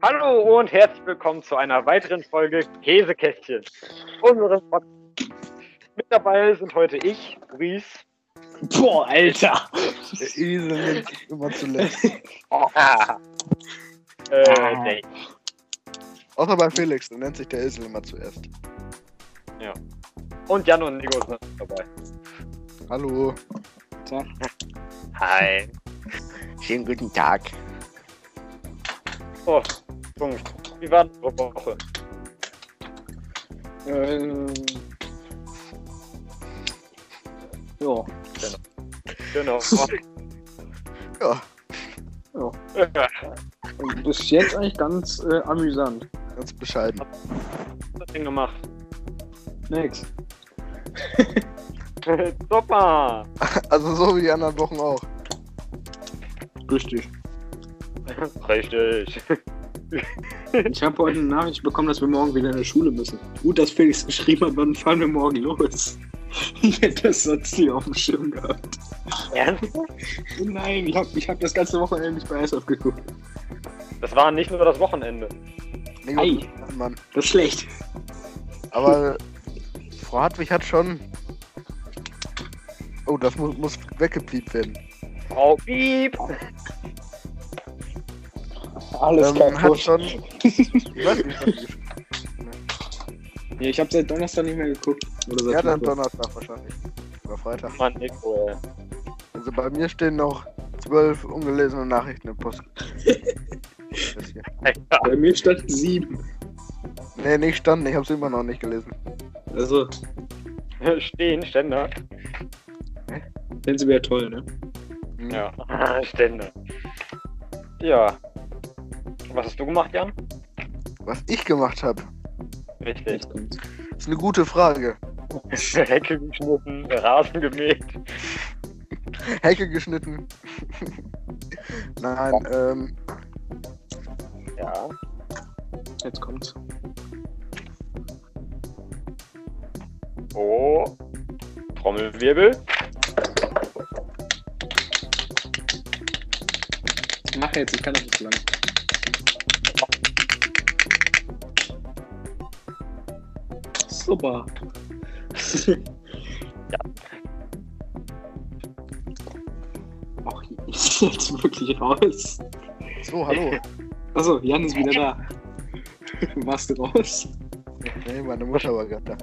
Hallo und herzlich willkommen zu einer weiteren Folge Käsekästchen. Unserem Podcast. Mit dabei sind heute ich, Ries. Boah, Alter. Der Esel nimmt immer zuletzt. Ah. Äh, Ah. Außer bei Felix, da nennt sich der Esel immer zuerst. Und Jan und Nico sind dabei. Hallo. Hi. Schönen guten Tag. So, Jungs, wie war eure Woche? Ähm. Ja. Genau. Ja, Und bis jetzt eigentlich ganz äh, amüsant. ganz bescheiden. Was Ding gemacht? Nix. Super. Also so wie die anderen Wochen auch. Richtig. Richtig. Ich habe heute eine Nachricht bekommen, dass wir morgen wieder in der Schule müssen. Gut, dass Felix geschrieben hat, wann fahren wir morgen los. Ich hätte das sonst nie auf dem Schirm gehabt. Ernsthaft? Nein, ich habe ich hab das ganze Wochenende nicht bei SF geguckt. Das war nicht nur das Wochenende. Ei. Mann. Das ist schlecht. Aber Frau Hartwig hat schon. Oh, das muss, muss weggebliebt werden. Frau Piep. Alles ähm, hat schon. Ich weiß nicht, was Ja, ich habe seit Donnerstag nicht mehr geguckt. Oder seit Ja, dann. Donnerstag wahrscheinlich. Oder Freitag. Mann, Nico, ey. Also bei mir stehen noch zwölf ungelesene Nachrichten im Post. Bei mir stand sieben. Nee, nicht standen, ich hab's immer noch nicht gelesen. Also, Stehen, Ständer. finden sie wieder toll, ne? Hm. Ja, Stände. Ja. Was hast du gemacht, Jan? Was ich gemacht habe, Richtig. Kommt's. ist eine gute Frage. Hecke geschnitten, Rasen gemäht. Hecke geschnitten. Nein, ähm, Ja. Jetzt kommt's. Oh. Trommelwirbel. Mach jetzt, ich kann das nicht so lang. Super. Ja. Ach, ist jetzt wirklich raus. so, hallo. Achso, Jan ist wieder da. Warst du raus? Nee, meine Mutter war gerade da.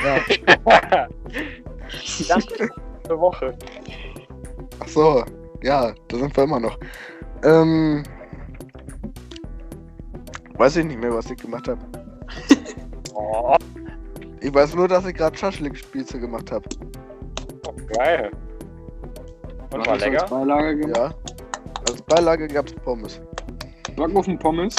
Ja. Danke eine Woche. Ach so, ja, da sind wir immer noch. Ähm, weiß ich nicht mehr, was ich gemacht habe. Oh, Ich weiß nur, dass ich gerade Schaschlik-Spieße gemacht habe. geil. Und war du als lecker? Beilage gemacht? Ja. Als Beilage gab's Pommes. Backofen Pommes.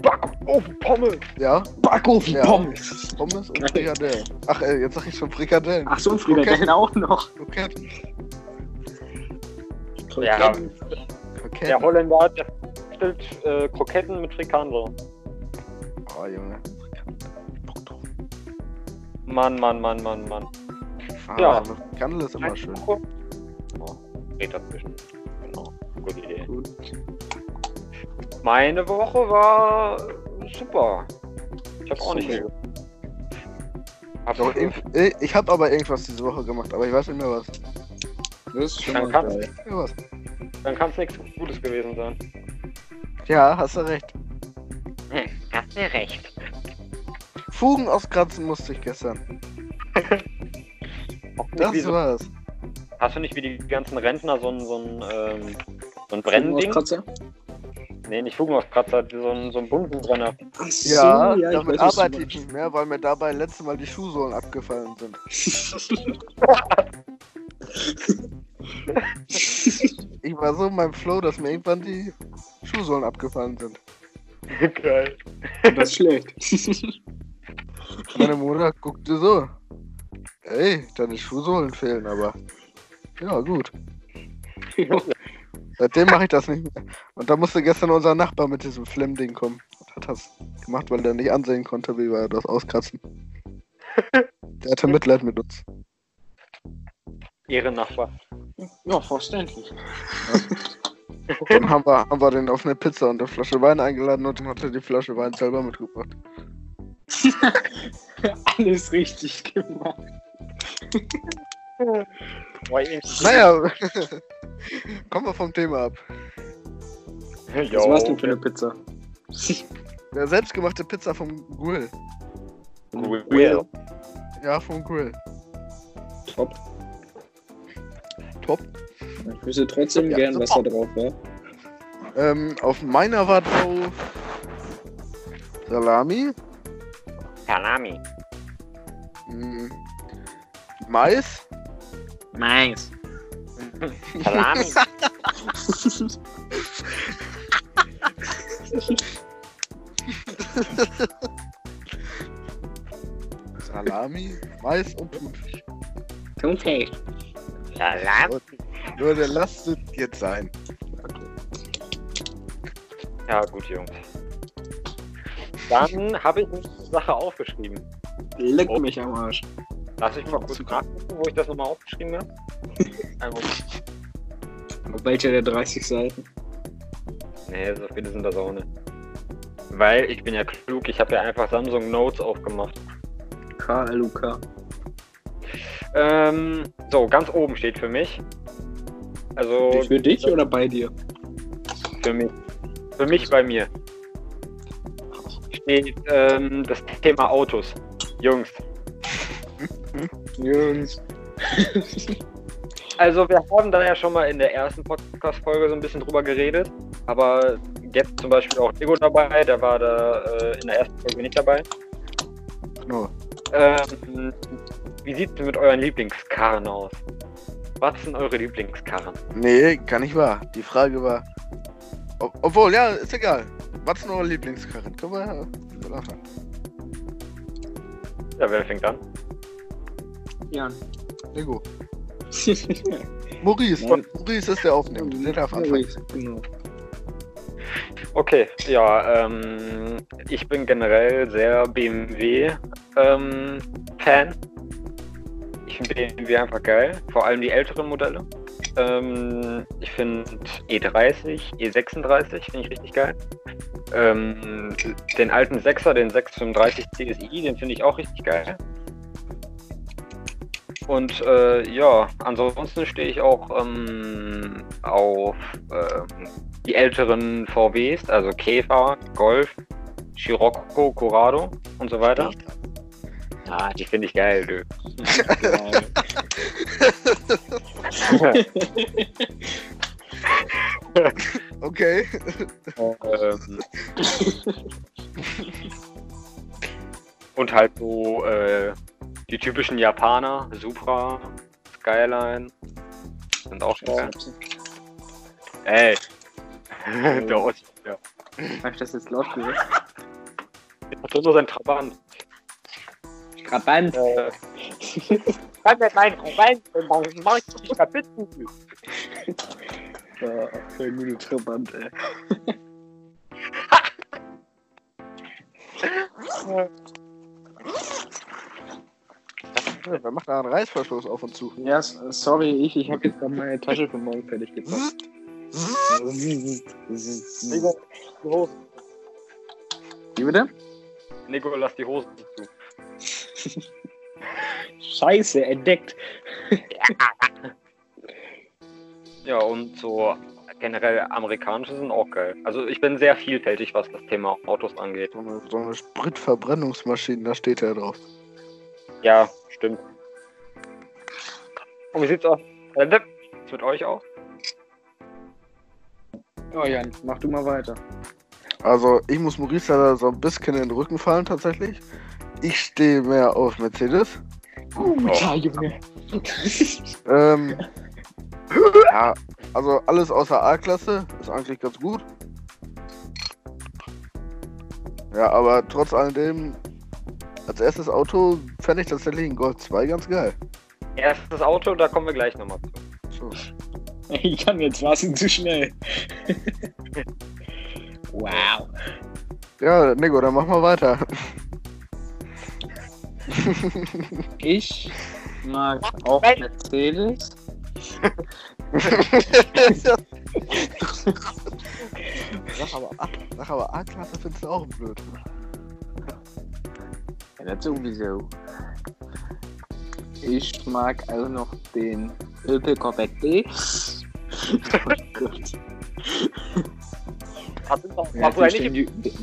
Backofen Pommes. Ja, Backofen Ja. Pommes. Pommes und Frikadellen. Ach, äh, jetzt sag ich schon Frikadellen. Ach so, und Frikadellen auch noch. Okay. Ja, okay. der Holländer, der stellt äh, Kroketten mit Frikandel. Oh, Junge. Mann, Mann, Mann, Mann, Mann. Ah, Ja. Frikandel ist immer schön. Oh, geht dazwischen. Genau. Gute Idee. Gut. Meine Woche war super. Ich habe auch nicht viel. Hab äh, ich habe aber irgendwas diese Woche gemacht, aber ich weiß nicht mehr was. Das ist schon Dann mal kann's- geil. Ja, was? Dann kann es nichts Gutes gewesen sein. Ja, hast du recht. Hm, hast du recht. Fugen auskratzen musste ich gestern. Das so, war's. hast du nicht wie die ganzen Rentner so ein, so ein, ähm, so ein Brennending? Nee, nicht Fugenaufkratzer, so ein, so ein bunten Brenner. Ach so, Ja, ja, ich damit weiß, du arbeite ich nicht mehr, weil mir dabei letztes Mal die Schuhsohlen abgefallen sind. Ich war so in meinem Flow, dass mir irgendwann die Schuhsohlen abgefallen sind. Geil. Das ist schlecht. Meine Mutter guckte so. Ey, deine Schuhsohlen fehlen aber. Ja, gut. Seitdem mache ich das nicht mehr. Und da musste gestern unser Nachbar mit diesem Flemm-Ding kommen. Und hat das gemacht, weil der nicht ansehen konnte, wie wir das auskratzen. Der hatte Mitleid mit uns. Ehrennachbar. Ja, verständlich. Dann haben wir, haben wir den auf eine Pizza und eine Flasche Wein eingeladen und dann hat er die Flasche Wein selber mitgebracht. Alles richtig gemacht. Naja, kommen wir vom Thema ab. Was Jo, war's denn für eine Pizza? Der selbstgemachte Pizza vom Grill. Will. Ja, vom Grill. Top. Top. Ich wüsste trotzdem Ja, gern, super. was da drauf war. Ähm, auf meiner war drauf Salami, Salami. mh, Mais, Mais. Salami. Salami, Mais und Thunfisch. Thunfisch. Salami. Nur der lasst es jetzt sein. Ja, gut, Jungs. Dann habe ich eine Sache aufgeschrieben. Leck Oh. mich am Arsch. Lass ich mal kurz nachgucken, wo ich das nochmal aufgeschrieben habe. Auf welcher der 30 Seiten? Nee, so viele sind das auch nicht. Weil ich bin ja klug, ich habe ja einfach Samsung Notes aufgemacht. KLUK. Ähm, so, ganz oben steht für mich. Also Für dich oder bei dir? für mich. Für mich bei mir. Steht ähm, das Thema Autos. Jungs. Jungs. Also wir haben da ja schon mal in der ersten Podcast-Folge so ein bisschen drüber geredet. Aber jetzt zum Beispiel auch Lego dabei, der war da äh, in der ersten Folge nicht dabei. No. Ähm, wie sieht es mit euren Lieblingskarren aus? Was sind eure Lieblingskarren? Nee, kann nicht wahr. Die Frage war. Ob, obwohl, ja, ist egal. Was ist eure Lieblingskarren? Können wir ja anfangen. Ja, wer fängt an? Jan. Lego. Maurice, Nein. Maurice ist der Aufnehmende. Der darf anfangen. Genau. Okay, ja, ähm, ich bin generell sehr BMW-Fan. ich finde BMW einfach geil, vor allem die älteren Modelle. Ähm, ich finde E30, E36 finde ich richtig geil. Ähm, den alten 6er, den 635 CSI, den finde ich auch richtig geil. Und äh, ja, ansonsten stehe ich auch ähm, auf ähm, die älteren VWs, also Käfer, Golf, Scirocco, Corrado und so weiter. Ah, die finde ich geil, du. Okay. ähm, und halt so äh, die typischen Japaner, Supra, Skyline, sind auch schon geil. Ey, der Ost, ja. Hab ich das jetzt laut gesagt? Hat nur sein Trabant. Trabant. Äh, kann der mein Trabant dann mach ich dich kapitzen. Ja, voll gute Trabant, ey. Wer macht da einen Reißverschluss auf und zu? Ja, sorry, ich, ich habe jetzt gerade meine Tasche für morgen fertig gebracht. Nico, die Hosen. Wie bitte? Nico, lass die Hosen zu. Scheiße, entdeckt. Ja, und so generell amerikanische sind auch geil. Also ich bin sehr vielfältig, was das Thema Autos angeht. So eine, so eine Spritverbrennungsmaschine, da steht er drauf. Ja, stimmt. Und wie sieht's aus? Ist mit euch auch? Oh Jan, mach du mal weiter. Also, ich muss Maurice da so ein bisschen in den Rücken fallen, tatsächlich. Ich stehe mehr auf Mercedes. Guter Junge. Ähm, ja, also alles außer A-Klasse ist eigentlich ganz gut. Ja, aber trotz alledem, als erstes Auto fände ich tatsächlich einen Golf 2 ganz geil. Erstes Auto, da kommen wir gleich nochmal zu. So. Ich kann jetzt was zu schnell. wow. Ja, Nico, dann mach mal weiter. Ich mag auch. Mercedes. sag aber, A- sag aber A-Klasse findest du auch blöd. Ja, das sowieso. Ich mag auch noch den Opel Corvette. oh Gott. Hat uns auch Ja, natürlich,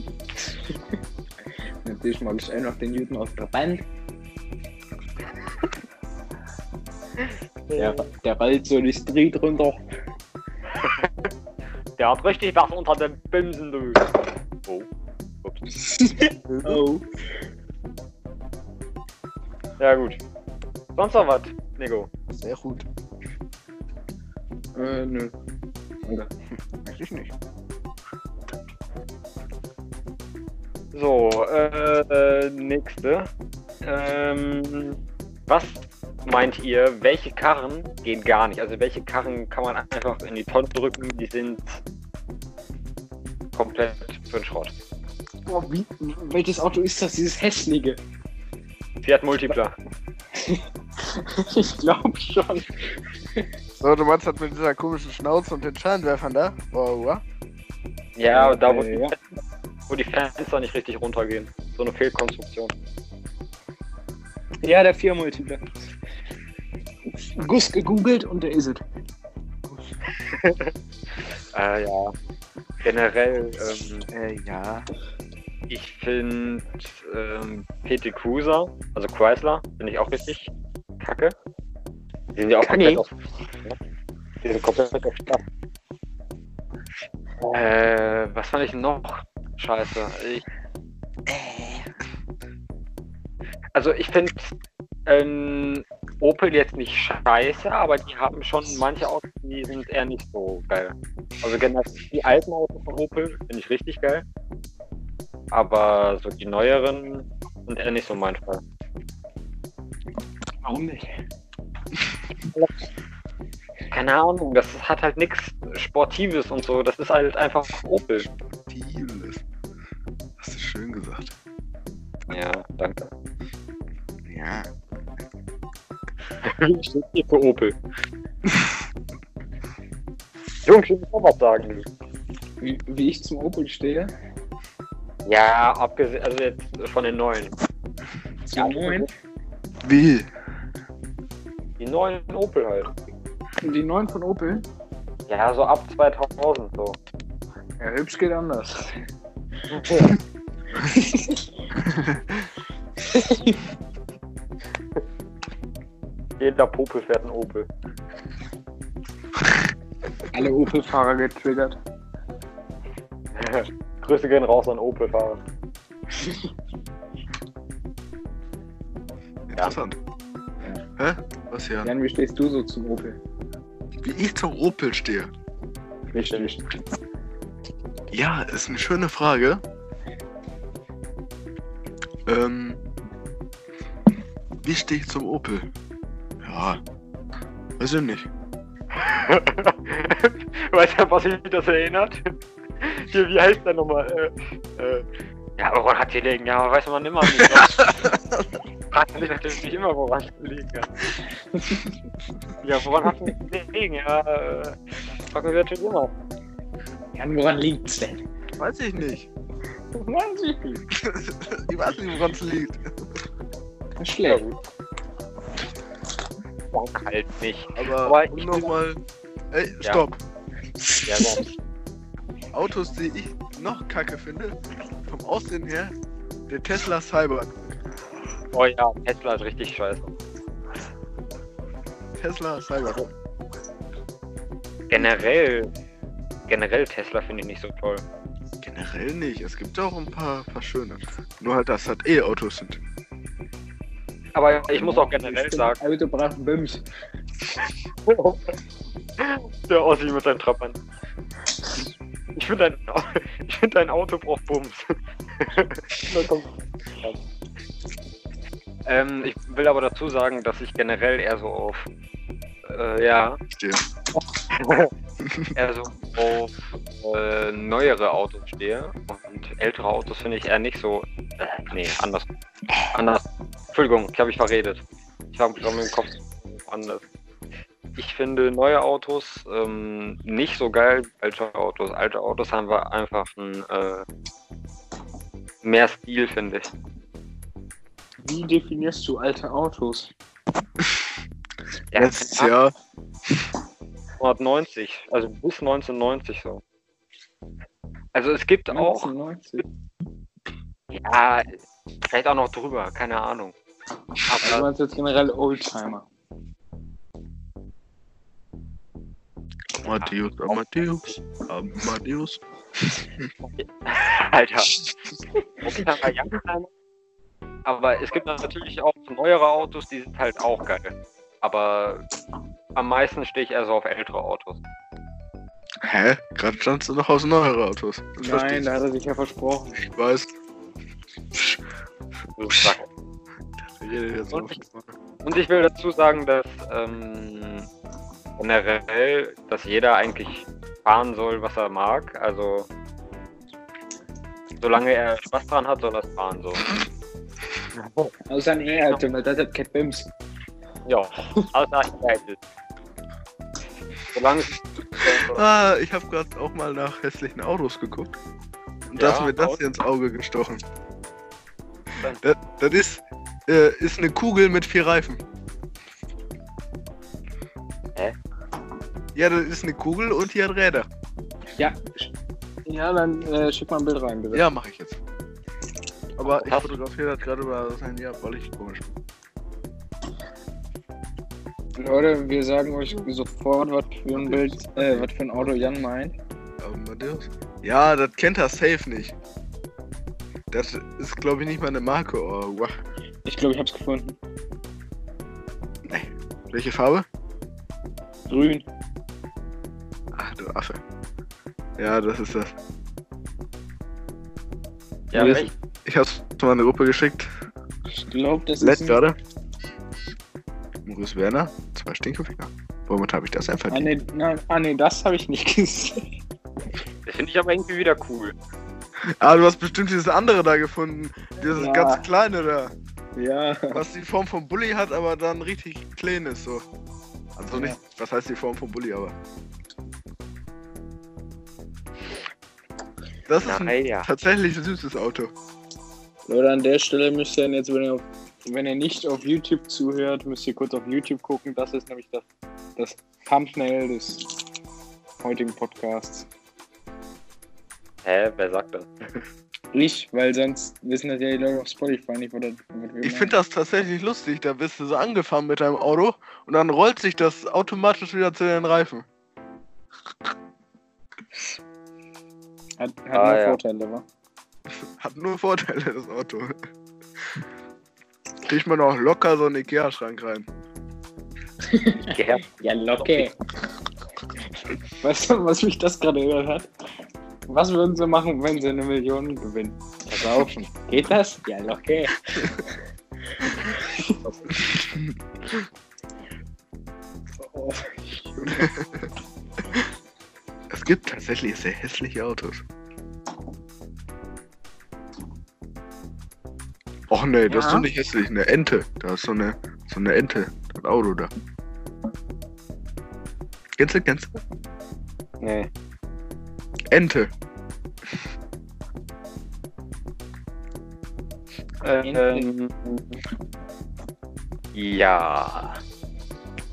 natürlich mag ich auch noch den Juden aus der Band. Der, der rollt so die Street runter. Der hat richtig was unter den Bimsen, du. Oh. Ups. Oh. Ja, gut. Sonst noch was, Nico? Sehr gut. Äh, nö. Danke. Eigentlich nicht. So, äh, äh, nächste. Ähm, was meint ihr, welche Karren gehen gar nicht? Also welche Karren kann man einfach in die Tonne drücken, die sind komplett für den Schrott? Boah, wie, welches Auto ist das? Dieses hässliche. Fiat Multipla. ich glaube schon. So, du meinst das mit dieser komischen Schnauze und den Scheinwerfern da? Oh, wow. Ja, und da wo, ja. wo die Fenster nicht richtig runtergehen. So eine Fehlkonstruktion. ja, der 4 Multiple. Gus gegoogelt und der ist es. Äh, ja. Generell, ähm, Äh, ja. Ich finde ähm, PT Cruiser, also Chrysler, finde ich auch richtig kacke. Die sind ja auch komplett auf. Die sind komplett auf Stadt. Äh, was fand ich noch scheiße? Ich, also ich finde ähm, Opel jetzt nicht scheiße, aber die haben schon manche Autos, die sind eher nicht so geil. Also generell die alten Autos von Opel finde ich richtig geil. Aber so die neueren sind eher nicht so mein Fall. Warum nicht? Keine Ahnung, das hat halt nichts Sportives und so. Das ist halt einfach Opel. Vieles. Hast du schön gesagt. Ja, danke. Ja. Ich stehe für Opel. Jungs, ich muss auch was sagen. Wie, wie ich zum Opel stehe? Ja, abgesehen, also jetzt von den neuen. Zum Ja, neuen? Wie? Die neuen Opel halt. Die neuen von Opel? Ja, so ab 2000 so. Ja, hübsch geht anders. Jeder Popel fährt einen Opel. Alle Opel-Fahrer getriggert. Grüße gehen raus an Opel-Fahrer. Interessant. Hä? Was ja? Jan, wie stehst du so zum Opel? Wie ich zum Opel stehe? Richtig. Ja, ist eine schöne Frage. Ähm, wie stehe ich zum Opel? Ja, weiß ich nicht. weißt du, was mich das erinnert? Hier, wie heißt der nochmal? Äh, äh, ja, woran hat die liegen? Ja, weiß man immer nicht. Fragt man natürlich immer, woran die liegen kann. Ja, woran hat die liegen? Ja, äh, fragen wir natürlich immer. Jan, woran liegt's denn? Weiß ich nicht. Weiß ich nicht. ich weiß nicht, woran es liegt. Das ist Ja, schlecht. gut. Dank halt nicht. Aber, Aber ich- nochmal. Ey, Ja. stopp. Ja, sonst. Autos, die ich noch kacke finde, vom Aussehen her, der Tesla Cyber. Oh ja, Tesla ist richtig scheiße. Tesla Cyber. Generell, generell Tesla finde ich nicht so toll. Generell nicht. Es gibt auch ein paar, paar schöne. Nur halt, dass das E-Autos sind. Aber ich muss auch generell sagen, Auto braucht einen Bums. der Ossi mit seinem Trappern. Ich finde dein, ich find dein Auto braucht Bums. Na, komm. ähm, ich will aber dazu sagen, dass ich generell eher so auf, äh, ja, Stehe. eher so auf äh, neuere Autos stehe. Und ältere Autos finde ich eher nicht so. Äh, nee, anders. Anders. Entschuldigung, ich habe mich verredet. Ich habe schon im Kopf anders. Ich finde neue Autos ähm, nicht so geil wie alte Autos. Alte Autos haben wir einfach ein, äh, mehr Stil, finde ich. Wie definierst du alte Autos? Ja, Letztes Jahr. 1990, also bis 1990 so. Also es gibt auch, 1990. ja, vielleicht auch noch drüber, keine Ahnung. Du Aber meinst jetzt generell Oldtimer. Amadeus, Amadeus, Amadeus. Alter. Kleiner. Aber es gibt natürlich auch neuere Autos, die sind halt auch geil. Aber am meisten stehe ich eher so auf ältere Autos. Hä? Gerade standst du noch aus neuere Autos. Das Nein, ich. da hat er sich ja versprochen. Ich weiß. Und ich- Und ich will dazu sagen, dass ähm, generell, dass jeder eigentlich fahren soll, was er mag. Also solange er Spaß dran hat, soll er es fahren so. Außer ein E-Auto, weil das hat kein Bims. Ja, außer Seite. Solange Ah, ich habe gerade auch mal nach hässlichen Autos geguckt. Und da Ja, ist mir das hier ins Auge gestochen. Das, das ist, äh, ist eine Kugel mit vier Reifen. Hä? Ja, das ist eine Kugel und die hat Räder. Ja. Ja, dann äh, schick mal ein Bild rein, bitte. Ja, mache ich jetzt. Aber ich fotografiere das gerade über das Handy ab, weil ich komisch bin. Leute, wir sagen euch sofort, was für ein Bild, äh, was für ein Auto Jan meint. Amadeus? Ja, das kennt er safe nicht. Das ist, glaube ich, nicht mal eine Marke. Oh, wow. Ich glaube, ich hab's gefunden. Welche Farbe? Grün. Du Affe. Ja, das ist das. ja, welch, Ich hab's mal in eine Gruppe geschickt. Ich glaube, das Letzt ist. Ein... gerade. Maurice Werner, zwei Stinkefinger. Womit habe ich das denn Ah, nee, nein, ah, nee, das habe ich nicht gesehen. das finde ich aber irgendwie wieder cool. Ah, du hast bestimmt dieses andere da gefunden. Dieses Ja. ganz kleine da. Ja. Was die Form von Bully hat, aber dann richtig klein ist so. Also Ja. nicht, was heißt die Form von Bully, aber. Das ist ein Naja. tatsächlich süßes Auto. Leute, an der Stelle müsst ihr jetzt, wenn ihr, wenn ihr nicht auf YouTube zuhört, müsst ihr kurz auf YouTube gucken. Das ist nämlich das, das Thumbnail des heutigen Podcasts. Hä, wer sagt das? Ich, weil sonst wissen das ja die Leute auf Spotify nicht, was, das, Ich finde das tatsächlich lustig. Da bist du so angefahren mit deinem Auto und dann rollt sich das automatisch wieder zu den Reifen. Hat, hat Ah, nur ja. Vorteile, wa? Hat nur Vorteile, das Auto. Kriegt man auch locker so einen Ikea-Schrank rein. Ja, Ja, locker. Weißt du, was mich das gerade gehört hat? Was würden sie machen, wenn sie eine Million gewinnen? Verkaufen. Geht das? Ja, locker. Oh, Es gibt tatsächlich sehr hässliche Autos. Och nee, das ist Ja. doch nicht hässlich. Eine Ente. Da ist so eine, so eine Ente. Das Auto da. Kennst du, kennst du? nee. Ente. Ähm, ja.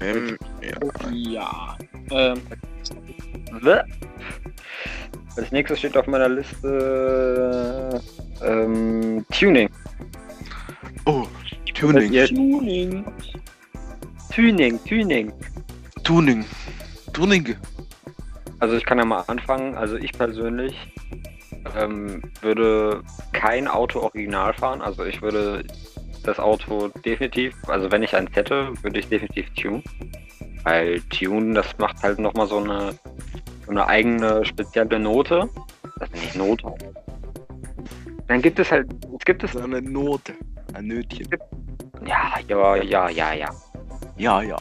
Ähm, ja. ja. Ähm. Als nächstes steht auf meiner Liste ähm, Tuning. Oh, Tuning. Tuning. Tuning, Tuning. Tuning. Tuning. Also ich kann ja mal anfangen. Also ich persönlich ähm, würde kein Auto original fahren. Also ich würde das Auto definitiv, also wenn ich eins hätte, würde ich definitiv tun. Weil Tune, das macht halt nochmal so eine, so eine eigene spezielle Note. Das ist nicht Note. Dann gibt es halt, es gibt es, eine Note. Ein Nötchen. ja, ja, ja, ja, ja. Ja, ja.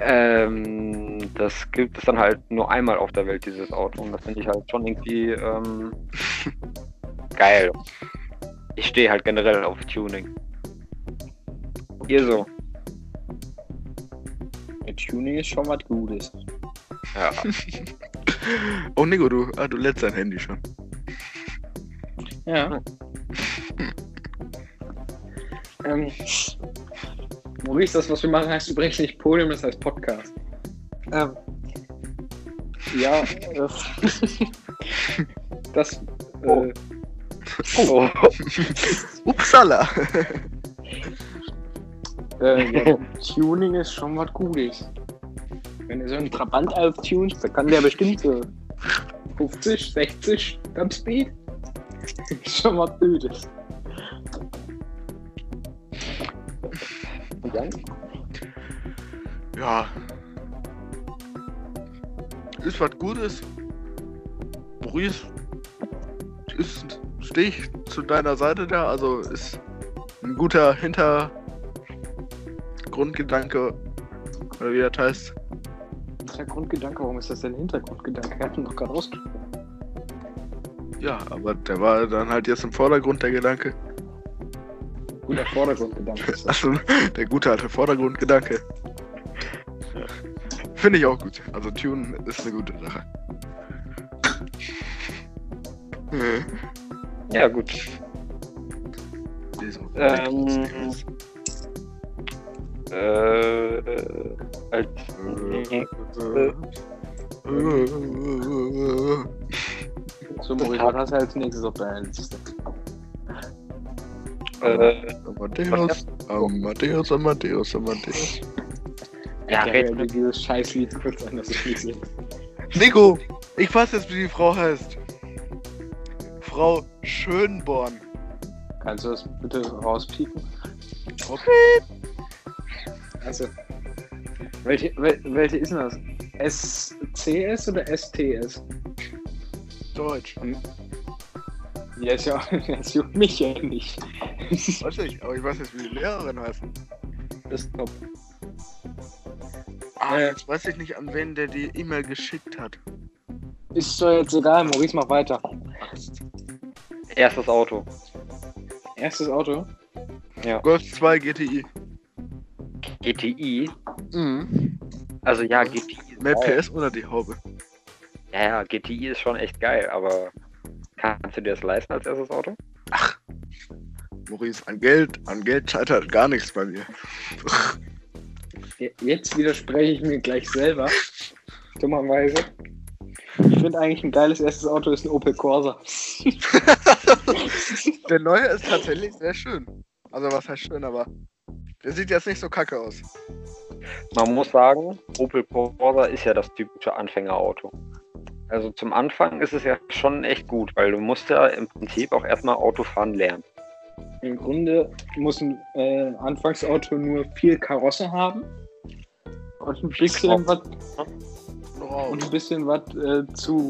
Ähm, das gibt es dann halt nur einmal auf der Welt, dieses Auto. Und das finde ich halt schon irgendwie ähm, geil. Ich stehe halt generell auf Tuning. Ihr so. Der Tuning ist schon was Gutes. Ja. Oh, Nico, du, ah, du lädst dein Handy schon. Ja. ähm, Maurice, das, was wir machen, heißt übrigens nicht Podium, das heißt Podcast. Ähm, ja, äh, das. Äh, Oh. Upsala! äh, ja, Tuning ist schon was Gutes. Wenn du so einen Trabant auftunst, dann kann der bestimmt so 50, 60 Topspeed. schon was Gutes. Und dann? Ja. Ist was Gutes. Maurice, ist, stehe ich zu deiner Seite da. Also ist ein guter Hintergrundgedanke. Oder wie das heißt. Hintergrundgedanke, warum ist das denn Hintergrundgedanke? Wir hatten doch gerade ausgesprochen. Ja, aber der war dann halt jetzt im Vordergrund der Gedanke. Guter Vordergrundgedanke das. Also der gute alte Vordergrundgedanke. Finde ich auch gut. Also Tune ist eine gute Sache. Äh, Ja, gut. Ähm, äh, äh, als So, Maurice, was hast du als nächstes auf deiner Liste? äh, Amadeus, Amadeus, Amadeus, Amadeus. ja, Ich mir dieses Scheißlied kurz an, das ich nicht sehe. Nico, ich weiß jetzt, wie die Frau heißt. Frau Schönborn. Kannst du das bitte rauspiepen? Also, welche, wel, welche ist denn das? SCS oder STS? Deutsch. Ja, ist ja, das juckt mich ja nicht. Weiß ich, aber ich weiß jetzt, wie die Lehrerin heißt. Das ist top. Ah, Äh. jetzt weiß ich nicht, an wen der die E-Mail geschickt hat. Ist doch jetzt egal, Maurice, mach weiter. erstes Auto. Erstes Auto? Golf 2 GTI. GTI. Mhm. Also ja, GTI. ist Mehr geil. PS oder die Haube? Ja, ja, GTI ist schon echt geil, aber kannst du dir das leisten als erstes Auto? Maurice, an Geld, an Geld scheitert gar nichts bei mir. Je- Jetzt widerspreche ich mir gleich selber. Dummerweise. Ich finde eigentlich ein geiles erstes Auto ist ein Opel Corsa. Der neue ist tatsächlich sehr schön. Also was heißt schön, aber der sieht jetzt nicht so kacke aus. Man muss sagen, Opel Corsa ist ja das typische Anfängerauto. Also zum Anfang ist es ja schon echt gut, weil du musst ja im Prinzip auch erstmal Autofahren lernen. Im Grunde muss ein äh, Anfangsauto nur viel Karosse haben und ein bisschen was und ein bisschen was äh, zu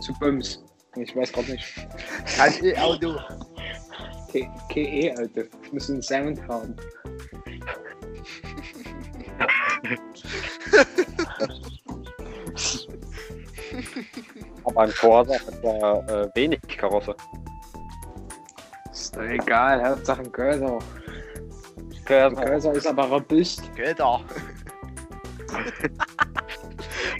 zu Böms. Ich weiß gerade nicht. Kein E-Auto. Ke- KE, Alter. Ich muss einen Sound haben. Aber ein Corsa hat ja äh, wenig Karosse. Ist doch egal, Hauptsache ein Cursor. Cursor ist aber robust. Auch.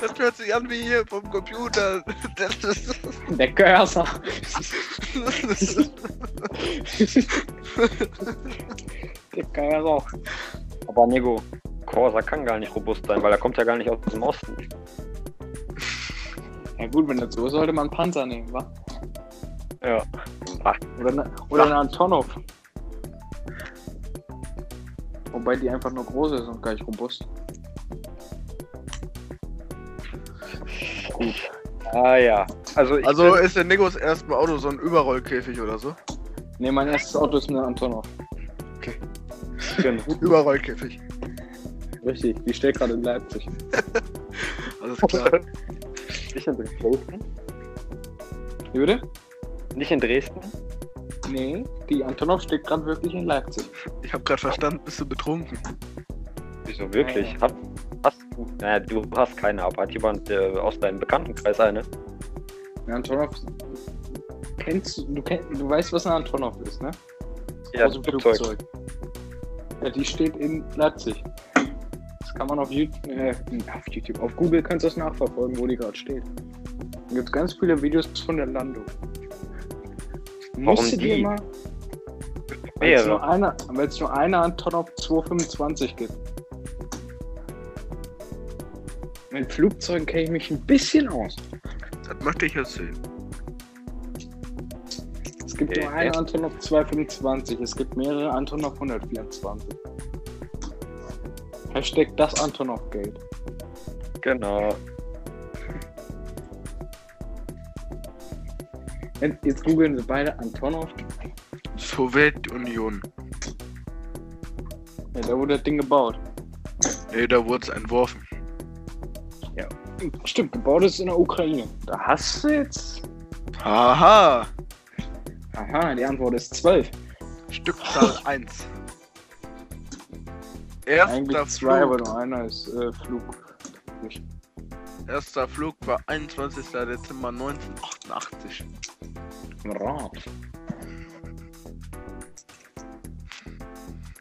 Das hört sich an wie hier vom Computer. Das ist, Der Cursor. Der Cursor. Aber Nego, Corsa kann gar nicht robust sein, weil er kommt ja gar nicht aus dem Osten. Ja gut, wenn das so ist, sollte man einen Panzer nehmen, wa? Ja. Ach, Oder, ne, oder eine Antonov. Wobei die einfach nur groß ist und gar nicht robust. Ah ja. Also, ich also bin, ist der Negos ersten Auto so ein Überrollkäfig oder so? Ne, mein erstes Auto ist eine Antonov. bin Überrollkäfig. Richtig, die steht gerade in Leipzig. Alles klar. nicht in Dresden. Wie bitte? Nicht in Dresden. Nee, die Antonov steht gerade wirklich in Leipzig. Ich habe gerade verstanden, bist du betrunken? Wieso wirklich? Ja. Hat, hast du? Naja, du hast keine, aber hat jemand äh, aus deinem Bekanntenkreis eine? Eine Antonov. Kennst du, du, kenn, du weißt, was eine Antonov ist, ne? Ja, Aus dem Flugzeug. Flugzeug. Ja, die steht in Leipzig. Das kann man auf YouTube, äh, auf YouTube, auf Google kannst du das nachverfolgen, wo die gerade steht. Da gibt es ganz viele Videos von der Landung. Musst du dir mal, weil es nur Mehrere. eine, weil es nur eine Antonov 225 gibt. Mit Flugzeugen kenne ich mich ein bisschen aus. Das möchte ich erzählen. Es gibt Okay, nur eine ja. Antonov 225, es gibt mehrere Antonov 124. Hashtag das Antonov Geld. Genau. Jetzt jetzt googeln wir beide Antonov. Sowjetunion. Ja, da wurde das Ding gebaut. Nee, da wurde es entworfen. Stimmt, gebaut ist in der Ukraine. Da hast du jetzt. Haha! Aha, die Antwort ist 12. Stückzahl 1. Erster Eigentlich zwei, aber Flug, nur einer ist äh, Flug. erster Flug war 21. Dezember 1988. Rat.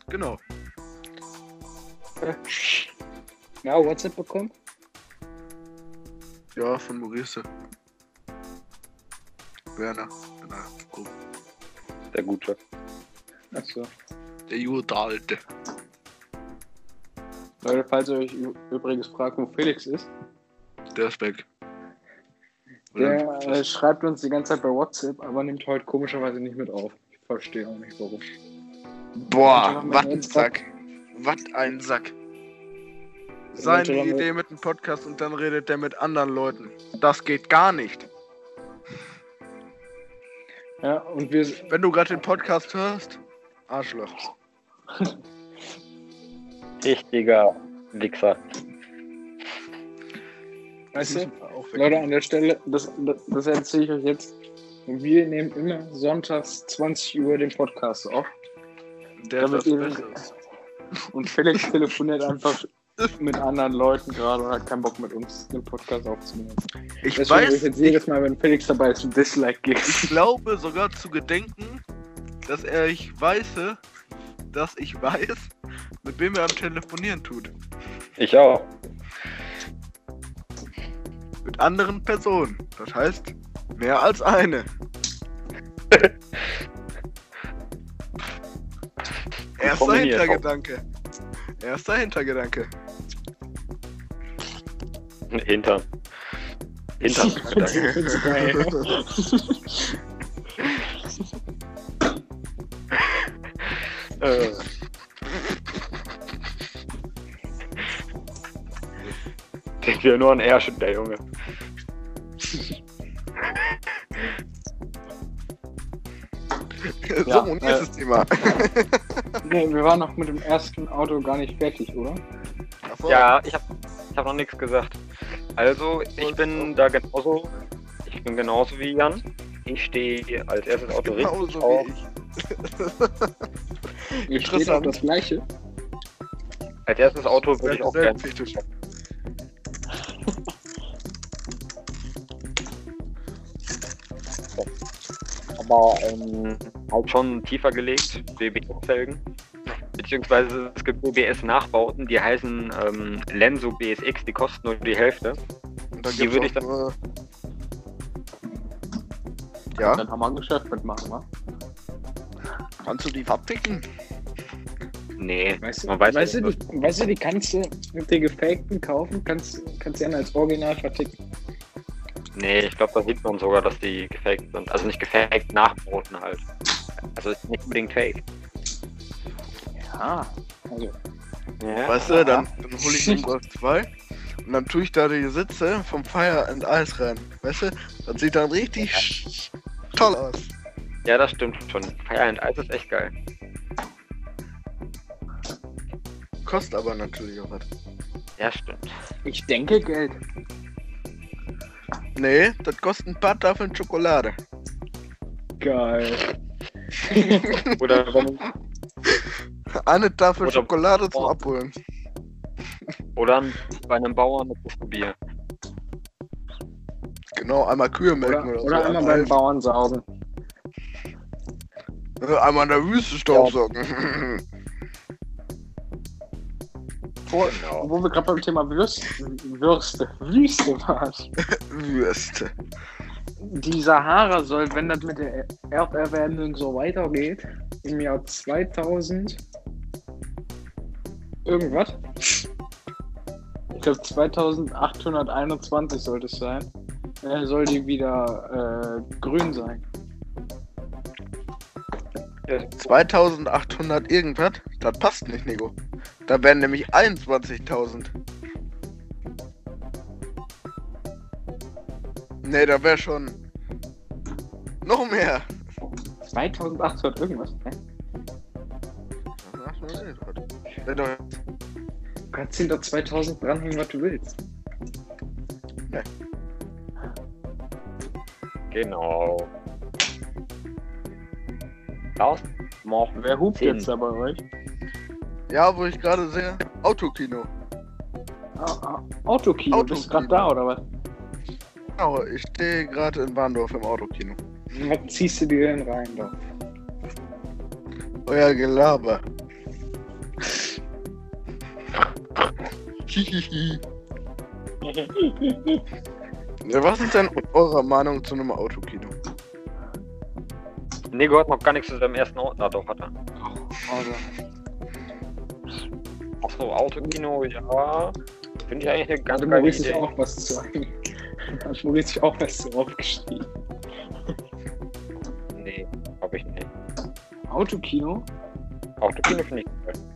Genau. Ja, WhatsApp bekommen? Ja, von Maurice. Werner. in der Gute. Achso. Der Alte. Leute, falls ihr euch übrigens fragt, wo Felix ist, Der ist weg. der äh, schreibt uns die ganze Zeit bei WhatsApp, aber nimmt heute komischerweise nicht mit auf. Ich verstehe auch nicht warum. Boah, was ein Sack. Was ein Sack. Seine Idee mit dem Podcast und dann redet er mit anderen Leuten. Das geht gar nicht. Ja, und wir. Wenn du gerade den Podcast hörst, Arschloch. Richtiger Wichser. Weißt du. Leute, an der Stelle, das, das, das erzähle ich euch jetzt. Wir nehmen immer sonntags 20 Uhr den Podcast auf. der damit ihr-. Und Felix telefoniert einfach mit anderen Leuten gerade und hat keinen Bock mit uns den Podcast aufzunehmen. Ich Deswegen will ich weiß, jetzt jedes Mal, wenn Felix dabei ist, ein Dislike geben. ich glaube sogar zu gedenken, dass er ich weiß, dass ich weiß, mit wem er am Telefonieren tut. Ich auch. Mit anderen Personen. Das heißt, mehr als eine. Erster Hintergedanke. Erster Hintergedanke. Hintern. Hintern. Äh. Denkt ja nur an Erschend, der Junge. so, Ja, und äh, nächstes Thema. Nee, wir waren noch mit dem ersten Auto gar nicht fertig, oder? Ja, ich hab, ich hab noch nichts gesagt. Also, ich bin da genauso. Ich bin genauso wie Jan. Ich stehe als erstes Auto richtig Genauso auf. wie ich. Ihr steht auf das gleiche. Als erstes Auto würde ich auch gerne. Aber ähm, halt schon tiefer gelegt, BBS-Felgen. Beziehungsweise es gibt BBS-Nachbauten, die heißen ähm, Lenso BSX, die kosten nur die Hälfte. Und dann Die würde ich auch nur- Ja, Dann haben wir ein Geschäft mitmachen, wa? kannst du die abpicken? Nee, Weißt du, man weiß weißt, du, die, weißt du, die kannst du mit den gefakten kaufen, kannst, kannst du dann als Original verticken. Nee, ich glaube, da sieht man sogar, dass die gefaked sind. Also nicht gefaked, nachbauten halt. Also ist nicht unbedingt fake. Ja. Also, Ja. Weißt du, dann, dann hole ich einen Golf 2 und dann tue ich da die Sitze vom Fire and Ice rein. Weißt du, das sieht dann richtig sch- toll aus. ja, das stimmt schon. Fire and Ice ist echt geil. Kostet aber natürlich auch was. Ja, stimmt. ich denke Geld. Nee, das kostet ein paar Tafeln Schokolade. Geil. Oder wenn, Eine Tafel Oder- Schokolade zum Abholen. oder bei einem Bauern eine Bier. Genau, einmal Kühe melken Oder, oder, oder so. einmal beim Bauern saugen. Äh, einmal in der Wüste Staubsaugen. Vor, Genau. Wo wir gerade beim Thema Würste, Würste, Wüste waren. Würste. Die Sahara soll, wenn das mit der Erderwärmung so weitergeht, im Jahr 2000 irgendwas. Ich glaube 2821 sollte es sein. Äh, soll die wieder äh, grün sein. 2800 irgendwas? Das passt nicht, Nico. Da wären nämlich 21.000. Nee, da wäre schon noch mehr. 2800 irgendwas. Ne? Wenn doch- Du kannst hinter 2000 dranhängen, was du willst. Genau. Klaus, mach Wer hupt Zehn. jetzt da bei euch? Ja, wo ich gerade sehe, Autokino. Ah, ah, Autokino, bist du gerade Autokino. da oder was? Genau, ich stehe gerade in Warndorf im Autokino. Was ziehst du dir denn rein da? Euer Gelaber. Hihihi. Ja, Was ist denn eure Meinung zu einem Autokino? Nico hat noch gar nichts zu seinem ersten Ort. Ah, doch, hat er. Also, Achso, Autokino, ja. Finde ich eigentlich eine ganz also geile Idee. auch was zu Hat Maurice sich auch was zu aufgeschrieben. Nee, glaube ich nicht. Autokino? Autokino finde ich geil.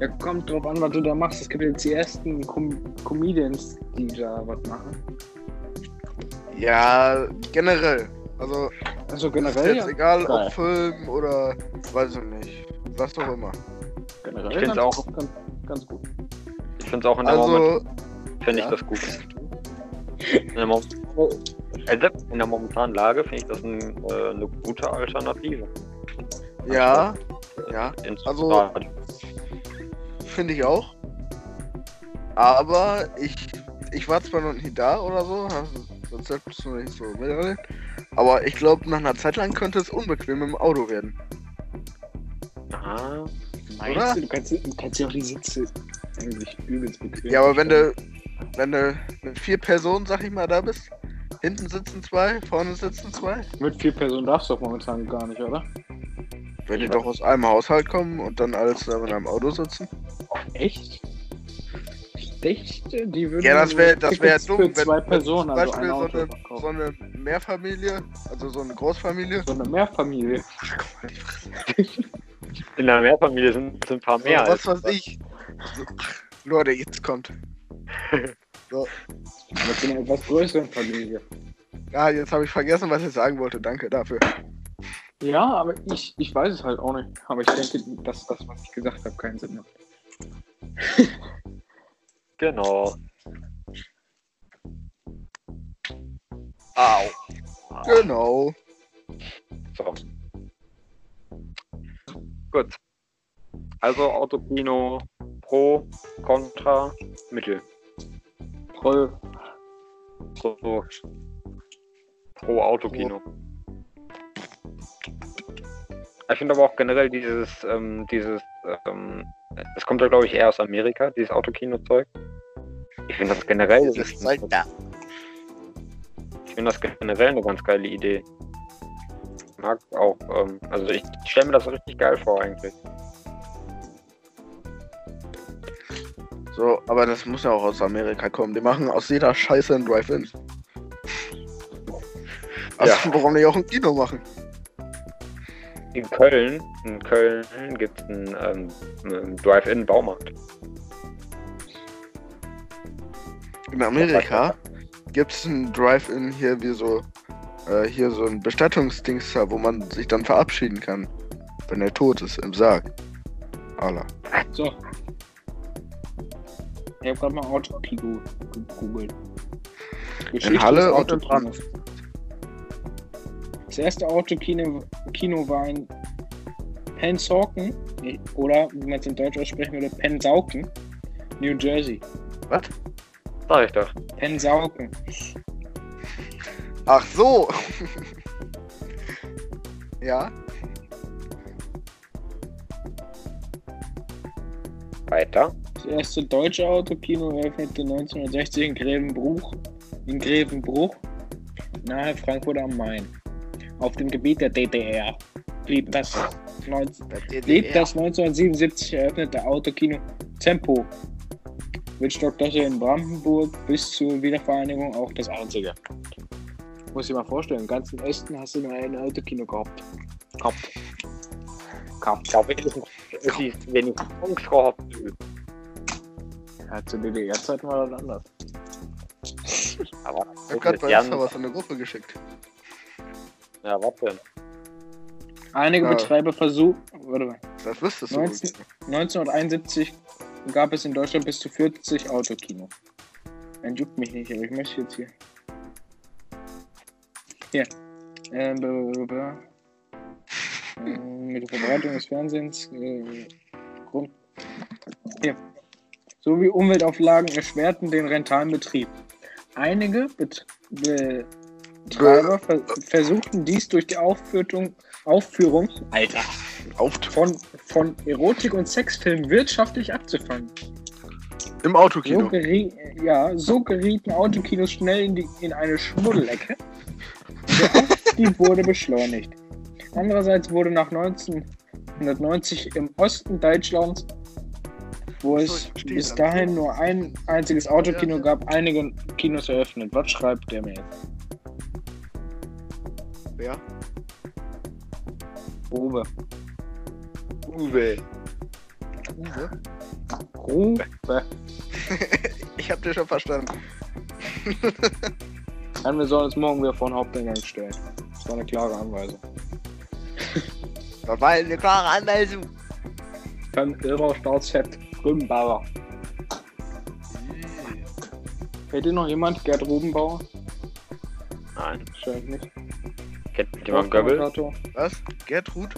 Ja, kommt drauf an, was du da machst. Es gibt jetzt die ersten Com Comedians, die da was machen. Ja, generell. Also, Also ist generell, jetzt ja. egal, Geil. ob Film oder weiß ich nicht. Was auch immer. Generell Ich find's ganz, auch. Ganz, ganz gut. Ich finde es auch in der Moment, Also, finde ich ja. das gut. In der, Mom äh, selbst in der momentanen Lage finde ich das ein, äh, eine gute Alternative. ja, ja, Ins Also-. Finde ich auch. Aber ich, ich war zwar noch nie da oder so, sonst hättest du nicht so mitreden. Aber ich glaube, nach einer Zeit lang könnte es unbequem im Auto werden. Ah, Meinst Oder? du, du kannst, du kannst ja auch die Sitze eigentlich übelst bequem. Ja, aber wenn du, wenn du mit vier Personen, sag ich mal, da bist, hinten sitzen zwei, vorne sitzen zwei, Mit vier Personen darfst du doch momentan gar nicht, oder? wenn die doch aus einem Haushalt kommen und dann alles zusammen in einem Auto sitzen. Echt? Ich dachte, die würden. Ja, das wäre das wär dumm, Für wenn, zwei wenn Personen, zum also Beispiel ein so, eine, so eine Mehrfamilie, also so eine Großfamilie. So eine Mehrfamilie. in der Mehrfamilie sind es ein paar mehr. so, was als- weiß ich. So, Leute, jetzt kommt. Mit einer etwas größeren Familie. Ja, jetzt habe ich vergessen, was ich sagen wollte. Danke dafür. Ja, aber ich, ich weiß es halt auch nicht. Aber ich denke, dass das, was ich gesagt habe, keinen Sinn macht. Genau. Au. Genau. So. Gut. Also Autokino pro, contra, mittel. Toll. So, so. Pro Autokino. Ich finde aber auch generell dieses, ähm, dieses, ähm, das kommt ja glaube ich eher aus Amerika, dieses Autokino-Zeug. Ich finde das generell, Dieses Zeug da. ich finde das generell eine ganz geile Idee. Ich mag auch, ähm, also ich stelle mir das richtig geil vor eigentlich. So, aber das muss ja auch aus Amerika kommen. Die machen aus jeder Scheiße ein Drive-In. Also, Ja. warum nicht auch ein Kino machen? In Köln, in Köln gibt es einen, ähm, einen Drive-In-Baumarkt. In Amerika gibt es ein Drive-In hier wie so, äh, hier so ein Bestattungsdings da, wo man sich dann verabschieden kann, wenn er tot ist, im Sarg. Allah. So. Ich habe gerade mal Autokino gegoogelt. Geschichte Halle des erste Autokino Kino war in Pensauken, oder wie man es in Deutsch aussprechen würde, Pensauken, New Jersey. Was? Sag ich doch. Pensauken. Ach so! ja, Weiter. Das erste deutsche Autokino eröffnete 1960 in Grevenbruch, in Grevenbruch, nahe Frankfurt am Main. Auf dem Gebiet der DDR blieb das, 19, blieb das 1977 eröffnete Autokino Tempo Wittstockdächer in Brandenburg bis zur Wiedervereinigung auch das einzige. Muss ich mal vorstellen, im ganzen Osten hast du nur ein Autokino gehabt. Gehabt. Gehabt. Ich glaube, es ist wenig Angst gehabt. Ja, zu DDR-Zeiten war das anders. Aber Ich hab grad bei Insta was in eine Gruppe geschickt. Ja, was denn? Einige Ja. Betreiber versuchen. Warte mal. Das wüsstest du. 19, 1971 gab es in Deutschland bis zu 40 Autokinos. Ein juckt mich nicht, aber ich möchte jetzt hier. Hier. Äh, b- b- b- äh, mit der Verbreitung des Fernsehens. Äh, Grund. Hier. Sowie Umweltauflagen erschwerten den rentalen Betrieb. Einige Bet Betreiber ver versuchten dies durch die Aufführung, Aufführung Alter, von, von Erotik- und Sexfilmen wirtschaftlich abzufangen. Im So, Autokino. gerie ja, so gerieten Autokinos schnell in, die, in eine Schmuddelecke. Aufstieg wurde beschleunigt. Andererseits wurde nach 1990 im Osten Deutschlands, wo So, es verstehe bis dahin nur ein einziges Autokino gab, einige Kinos eröffnet. Was schreibt der mir jetzt? Ja. Grube. Uwe. Uwe? Grube. Ich hab dir schon verstanden. Dann wir sollen uns morgen wieder vor den Haupteingang stellen. Das war eine klare Anweisung. Das war eine klare Anweisung. Dann Irrer Startset Grünbauer. Kennt ihr noch jemand? Gerd Rubenbauer? Nein. Wahrscheinlich nicht. Kennt jemand. Was? Gertrud?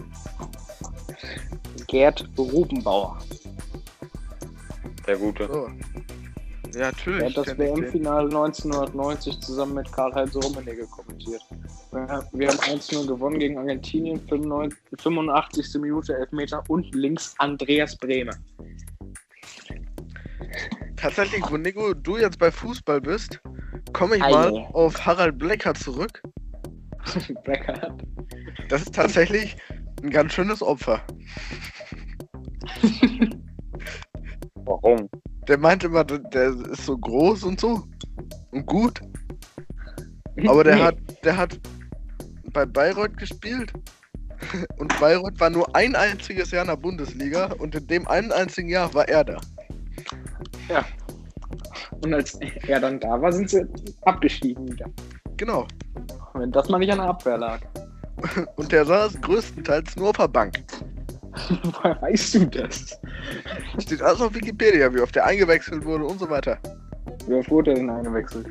Gerd Rubenbauer. Der Gute. So. Ja, natürlich. Der hat das. WM-Finale 1990 zusammen mit Karl-Heinz Rummenigge kommentiert. Wir haben 1-0 gewonnen gegen Argentinien, 95, 85. Minute Elfmeter und links Andreas Bremer. Tatsächlich, wo Nico, du jetzt bei Fußball bist, komme ich mal auf Harald Blecker zurück. Becker. Das ist tatsächlich ein ganz schönes Opfer. Warum? Der meint immer, der- ist so groß und so und gut. Aber der Nee. hat, der hat bei Bayreuth gespielt. Und Bayreuth war nur ein einziges Jahr in der Bundesliga und in dem einen einzigen Jahr war er da. Und als er dann da war, sind sie abgestiegen wieder. Genau. Wenn das mal nicht an der Abwehr lag. Und der saß größtenteils nur auf der Bank. Woher weißt du das? Steht alles auf Wikipedia, wie oft der eingewechselt wurde und so weiter. Wie oft wurde er denn eingewechselt?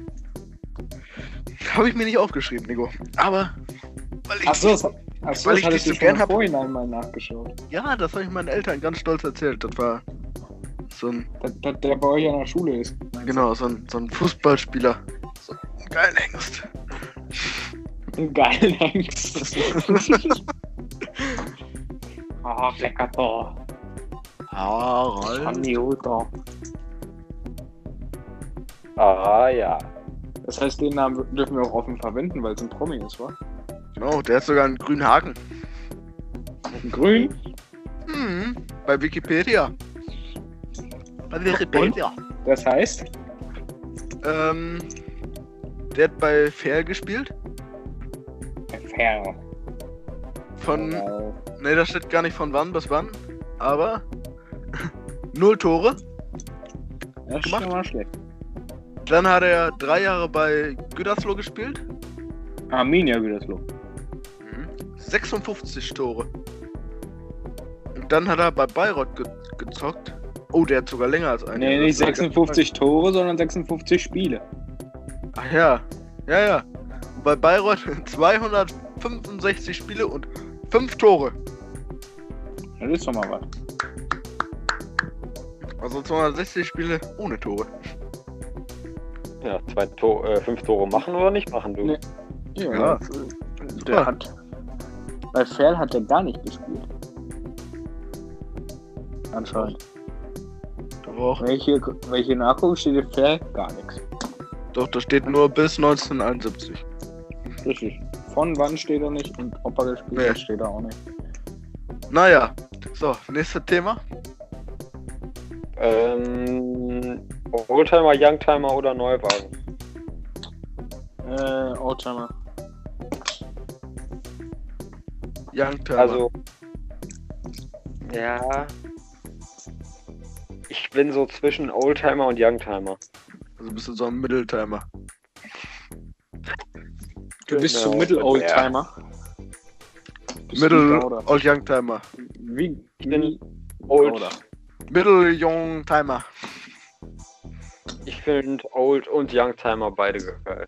Habe ich mir nicht aufgeschrieben, Nico. Aber. Weil ich, Achso, das, achso, Weil das ich dich so gern im hab. Vorhinein mal nachgeschaut. Ja, das habe ich meinen Eltern ganz stolz erzählt. Das war so ein, Der, der, der bei euch an der Schule ist. genau, so ein, so ein Fußballspieler. Geiler Hengst. Geilen Hengst. Ah, lecker da. Harald. Hutter. Ah, ja. Das heißt, den Namen dürfen wir auch offen verwenden, weil es ein Promi ist, wa? Genau, der hat sogar einen grünen Haken. Ein Grün. Hm, bei Wikipedia. Bei Wikipedia. Das heißt, Ähm, der hat bei Fair gespielt. fair. Von, Wow. ne, das steht gar nicht von wann bis wann. Aber null Tore. Das ist schon mal schlecht. Dann hat er drei Jahre bei Gütersloh gespielt. Arminia Gütersloh. Mhm. 56 Tore. Und dann hat er bei Bayreuth ge gezockt. Oh, der hat sogar länger als ein Nee, nicht 56 Tore, sondern 56 Spiele. Ach ja, ja, ja. Und bei Bayreuth 265 Spiele und 5 Tore. Das ist doch mal was. Also 260 Spiele ohne Tore. Ja, zwei Tor äh, fünf Tore machen oder nicht machen, du? Nee. Ja, Ja. der Super. hat. Bei Ferl hat er gar nicht gespielt. Anscheinend. Aber auch, Welche, welche Nachguck steht im Fair? Gar nichts. Doch, da steht nur bis 1971. Richtig. Von wann steht er nicht und ob er gespielt Nee. hat, steht er auch nicht. Naja, so, nächstes Thema. Ähm, Oldtimer, Youngtimer oder Neuwagen? Äh, Oldtimer. Youngtimer. Also, ja. Ich bin so zwischen Oldtimer und Youngtimer. Also bist du so ein Mitteltimer. Du bist so Genau. Mittel-Oldtimer. Wie Gouda. Old Ich bin wie Old. Gouda. Mittel Youngtimer. Ich finde Old und Youngtimer beide geil.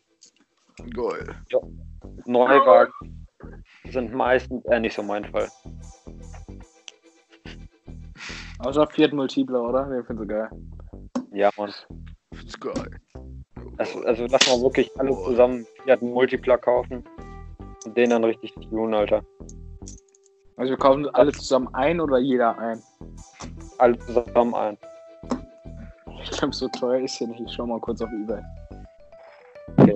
Geil. Neuwagen sind meistens eher nicht so mein Fall. Außer Fiat Multipler, oder? Den findest du geil. Ja, Mann. Find's geil. Also, also lass mal wirklich alle zusammen Fiat Multipla kaufen und den dann richtig tun, Alter. Also wir kaufen alle zusammen ein oder jeder ein? Alle zusammen ein. Ich glaube, so teuer ist hier nicht. Ich schau mal kurz auf Ebay. Okay.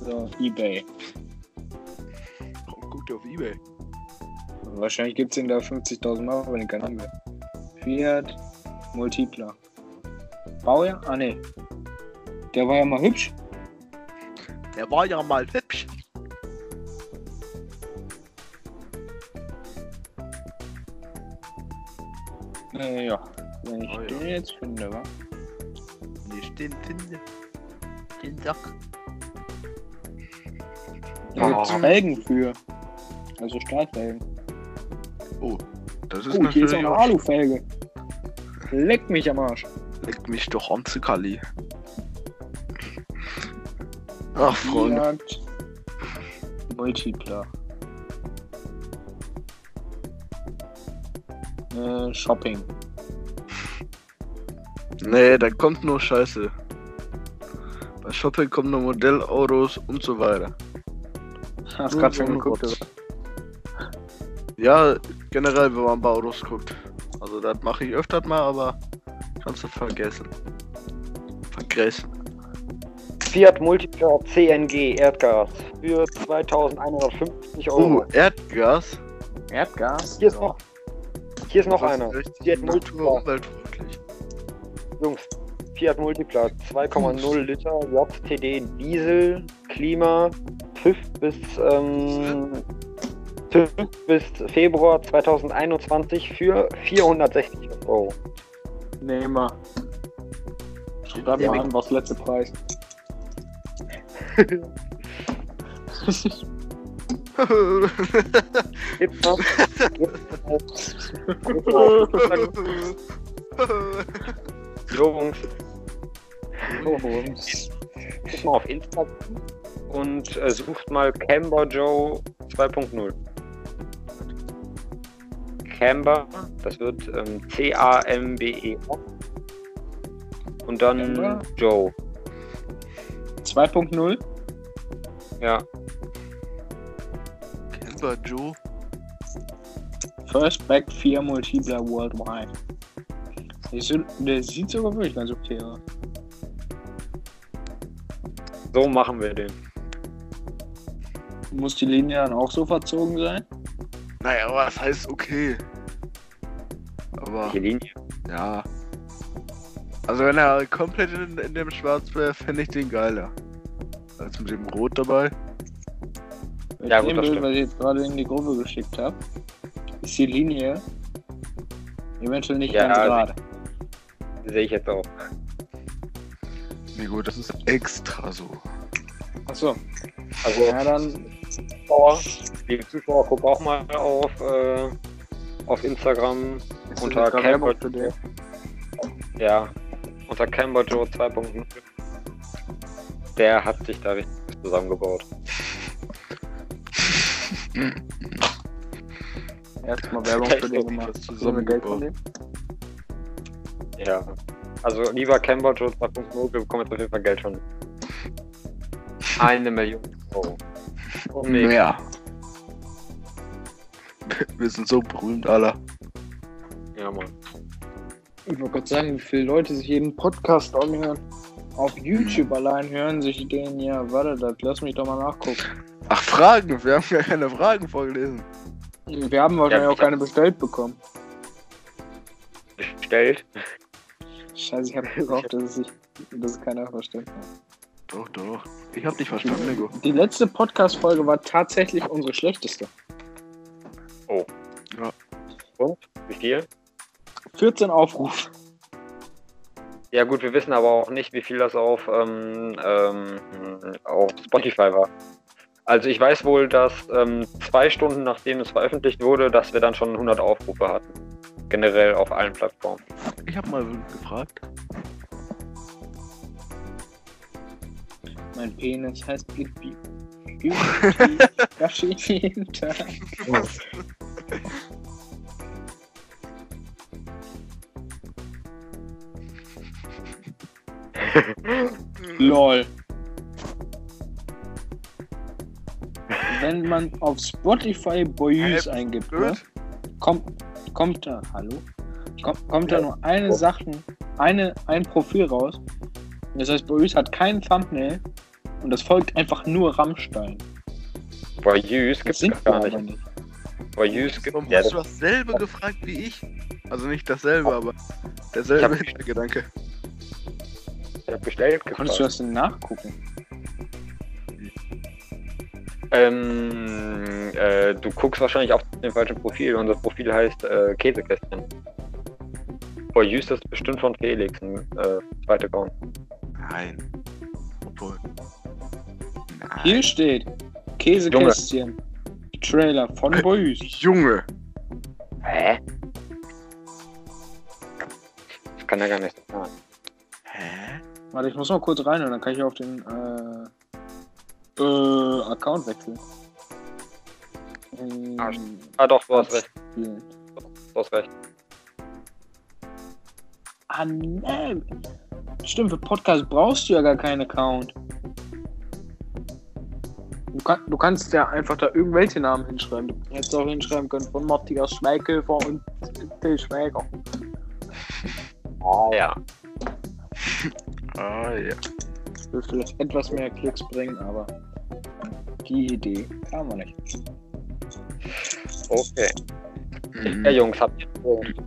So, Ebay. Warum guckt ihr auf Ebay? Wahrscheinlich gibt es den da 50.000 Mal, wenn ich keinen haben will. Fiat Multipler. Baujahr? Ah, ne. Der war ja mal hübsch. Der war ja mal hübsch. Äh, ja. Wenn ich Oh, ja. den jetzt finde, wa? Nicht den finde. Den Sack. Da Oh. gibt's Felgen für. Also Stahlfelgen. Das ist Oh, hier ist auch natürlich eine auch. Alufelge. Leck mich am Arsch. Leck mich doch an zu Kali. Ach, Freunde. Multipler. Äh, Shopping. Nee, da kommt nur Scheiße. Bei Shopping kommen nur Modellautos und so weiter. Hast gerade schon geguckt, oder? Ja, generell, wenn man bei Autos guckt. Also, das mache ich öfter mal, aber kannst du vergessen. Vergessen. Fiat Multipla CNG Erdgas für 2150 Euro. Oh, Erdgas. Erdgas. Hier ist noch, hier ist noch Das ist einer. Fiat umweltfreundlich. Jungs, Fiat Multipla 2,0 Liter JTD Diesel, Klima, TÜV bis, ähm, bis Februar 2021 für 460 Euro. Nee, mal. Schreib mal an, was letzte Preis. Gibt's noch? Gibt's noch? Jungs, guckt mal auf Instagram und äh, sucht mal Camber Joe 2.0. Camber, das wird ähm, C-A-M-B-E-R. Und dann Camber? Joe. 2.0? Ja, Camper Joe. First Back 4 Multipler Worldwide. Der sieht sogar wirklich ganz okay aus. so machen wir den. Muss die Linie dann auch so verzogen sein? Naja, aber das heißt okay. Aber Die Linie. ja. Also wenn er komplett in, in dem Schwarz wäre, fände ich den geiler. Als mit dem Rot dabei. Bei Ja, gut, dem Bild, was ich jetzt gerade in die Gruppe geschickt habe, ist die Linie eventuell nicht Ja, ganz also- gerade. Sehe ich jetzt auch. Nee gut, das ist extra so. Achso, Also, ja dann Zuschauer, liebe Zuschauer, guckt auch mal auf, äh, auf Instagram ist Unter den. Ja, unter Camber Joe 2.0. Der hat sich da richtig zusammengebaut. Erstmal Werbung für den gemacht. Dem? Ja. Also lieber Camber Joe 2.0, wir bekommen jetzt auf jeden Fall Geld schon. Eine Million Euro. Mehr. Mehr. Wir sind so berühmt, Alter. Ja. Ja, Mann. Ich wollte gerade sagen, wie viele Leute sich jeden Podcast anhören. Auf YouTube allein hören sich den ja. Warte, das lass mich doch mal nachgucken. Ach, Fragen. Wir haben ja keine Fragen vorgelesen. Wir haben wahrscheinlich Ja, auch ich keine bestellt bekommen. Bestellt. Scheiße, ich habe gehofft, dass es, sich, dass es keiner verstanden hat. Doch, doch. Ich hab dich verstanden, Nico. Die letzte Podcast-Folge war tatsächlich unsere schlechteste. Wie viel? 14 Aufrufe. Ja gut, wir wissen aber auch nicht, wie viel das auf, ähm, ähm, auf Spotify war. Also ich weiß wohl, dass ähm, zwei Stunden nachdem es veröffentlicht wurde, dass wir dann schon 100 Aufrufe hatten. Generell auf allen Plattformen. Ich hab mal gefragt. Mein Penis heißt Gippi. Gippi. jeden Tag. LOL. Wenn man auf Spotify Boys eingibt, ne, kommt, kommt da, hallo? Kommt, kommt da nur eine Sache, eine, ein Profil raus. Das heißt, Boys hat kein Thumbnail und das folgt einfach nur Rammstein. Voyeurs Das gibt's wir gar nicht. nicht. Voyeurs gibt Warum ja, hast du das, dasselbe gefragt wie ich? Also nicht dasselbe, aber derselbe Ich hab- Hintergedanke. ich hab bestellt Konntest du gefragt. das denn nachgucken? Ähm, äh, du guckst wahrscheinlich auf dem falschen Profil. Unser Profil heißt äh, Käsekästchen. Voyeurs ist bestimmt von Felix, ein äh, zweiter Account. Nein. Obwohl. Hier steht Käsekästchen. Trailer von Äh, Boys. Junge. Hä? Das kann ja gar nicht sein. Hä? Warte, ich muss mal kurz rein und dann kann ich auf den äh, äh, Account wechseln. Ähm, Ah, Ah doch, du hast recht. Du hast recht. Ah, ne. Stimmt, für Podcast brauchst du ja gar keinen Account. Du, kann, du kannst ja einfach da irgendwelche Namen hinschreiben. Du hättest auch hinschreiben können von Matthias Schweighöfer und Till Schweiger. Ah ja. Ah ja. Das würde vielleicht etwas mehr Klicks bringen, aber die Idee kam man nicht. Okay. Mhm. Ja, Jungs, habt ihr,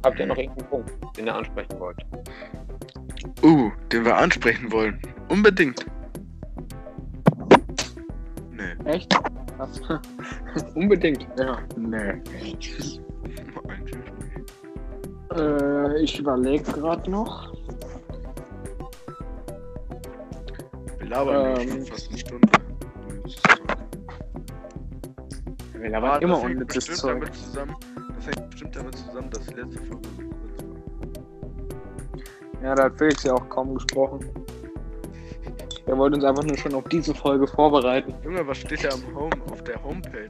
habt ihr noch irgendeinen Punkt, den ihr ansprechen wollt? Uh, den wir ansprechen wollen. Unbedingt. Echt? Was? Unbedingt. Ja. Nee. Äh, ich überlege gerade noch. Wir labern Ähm. schon fast eine Stunde. Wir Ah, labern immer das hängt unnützes Zeug. damit zusammen. Das hängt bestimmt damit zusammen, dass die letzte Folge so kurz war. Ja, da hat Felix ja auch kaum gesprochen. Er wollte uns einfach nur schon auf diese Folge vorbereiten. Junge, was steht da am Home, auf der Homepage?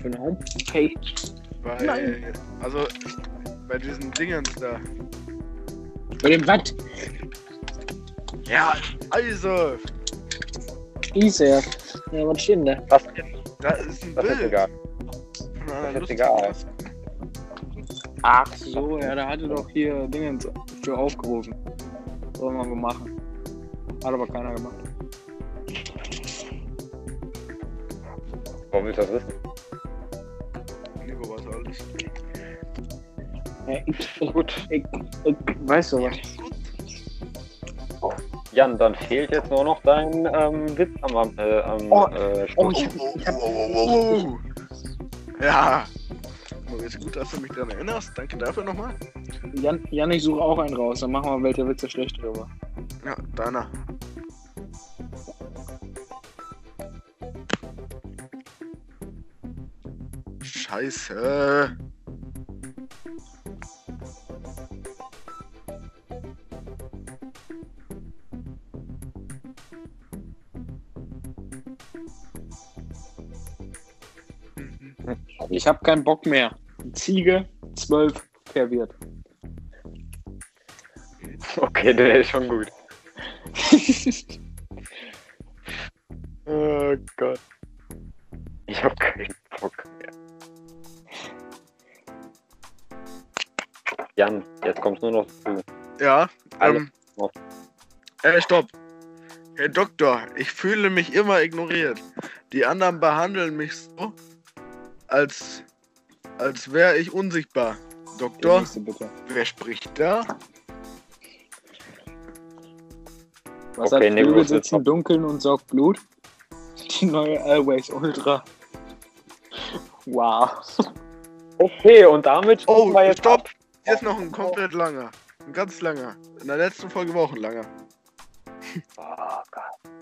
Für eine Homepage. Bei, Nein. also, bei diesen Dingern da. Bei dem was? Ja, also, Isa. Ja, was steht denn da? Was? da ist ein Das ist Bild egal. von einer Das ist egal. Ach so, ja, da hatte doch hier Dingens für aufgerufen. Sollen wir mal machen. Hat aber keiner gemacht. Warum willst du das wissen? Nico weiß alles. Ja, ich, ich, Gut. ich, ich weiß sowas. Jan, dann fehlt jetzt nur noch dein ähm, Witz am, äh, am Oh, äh, oh, Schluss. ich hab, ich hab, Oh, Ja. Moritz, gut, dass du mich daran erinnerst. Danke dafür nochmal. Jan, Jan, ich suche auch einen raus. Dann machen wir, welcher Witz der schlecht drüber. Ja, deiner. Scheiße. Ich habe keinen Bock mehr. Ziege, 12 verwirrt. Okay, der ist schon gut. Oh Gott. Ich hab keinen Bock mehr. Jan, jetzt kommst nur noch du. Ja, Alle. ähm. Äh, stopp. Herr Doktor, ich fühle mich immer ignoriert. Die anderen behandeln mich so, als, als wäre ich unsichtbar. Doktor, wer spricht da? Was Okay, hat Flügel sitzt im Dunkeln und saugt Blut? Die neue Always Ultra. Wow. Okay, und damit Oh, wir jetzt stopp! ab. Hier ist noch ein komplett langer. Ein ganz langer. In der letzten Folge war auch ein langer. Oh, Gott.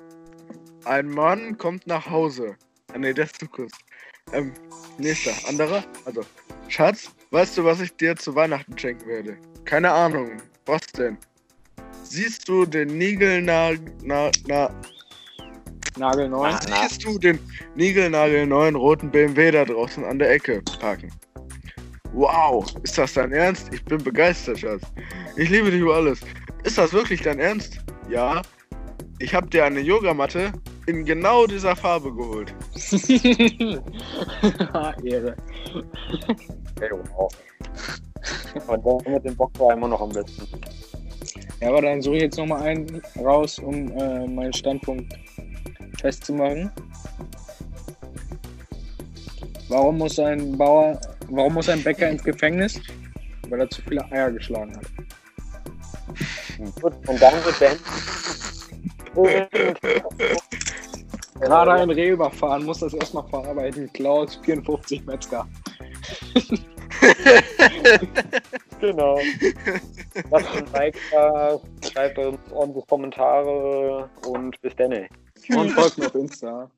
Ein Mann kommt nach Hause. Ah, nee, der ist zu kurz. Ähm, nächster, anderer. Also, Schatz, weißt du, was ich dir zu Weihnachten schenken werde? Keine Ahnung. Was denn? Siehst du den Nigelnagel, na, na, Nagel 9. Ah, na. siehst du den Nigelnagel neuen roten BMW da draußen an der Ecke parken? Wow, ist das dein Ernst? Ich bin begeistert, Schatz. Ich liebe dich über alles. Ist das wirklich dein Ernst? Ja. Ich habe dir eine Yogamatte in genau dieser Farbe geholt. Ehre. Okay, wow. Und der mit dem Bock war immer noch am besten. Ja, aber dann suche ich jetzt nochmal einen raus, um äh, meinen Standpunkt festzumachen. Warum muss ein Bauer, warum muss ein Bäcker ins Gefängnis? Weil er zu viele Eier geschlagen hat. Gut, und dann wird beendet. Gerade ein Reh überfahren, muss das erstmal verarbeiten. Klaus 54 Metzger. Genau. Lasst ein Like da, schreibt uns ordentlich Kommentare und bis dann. Und folgt mir auf Insta.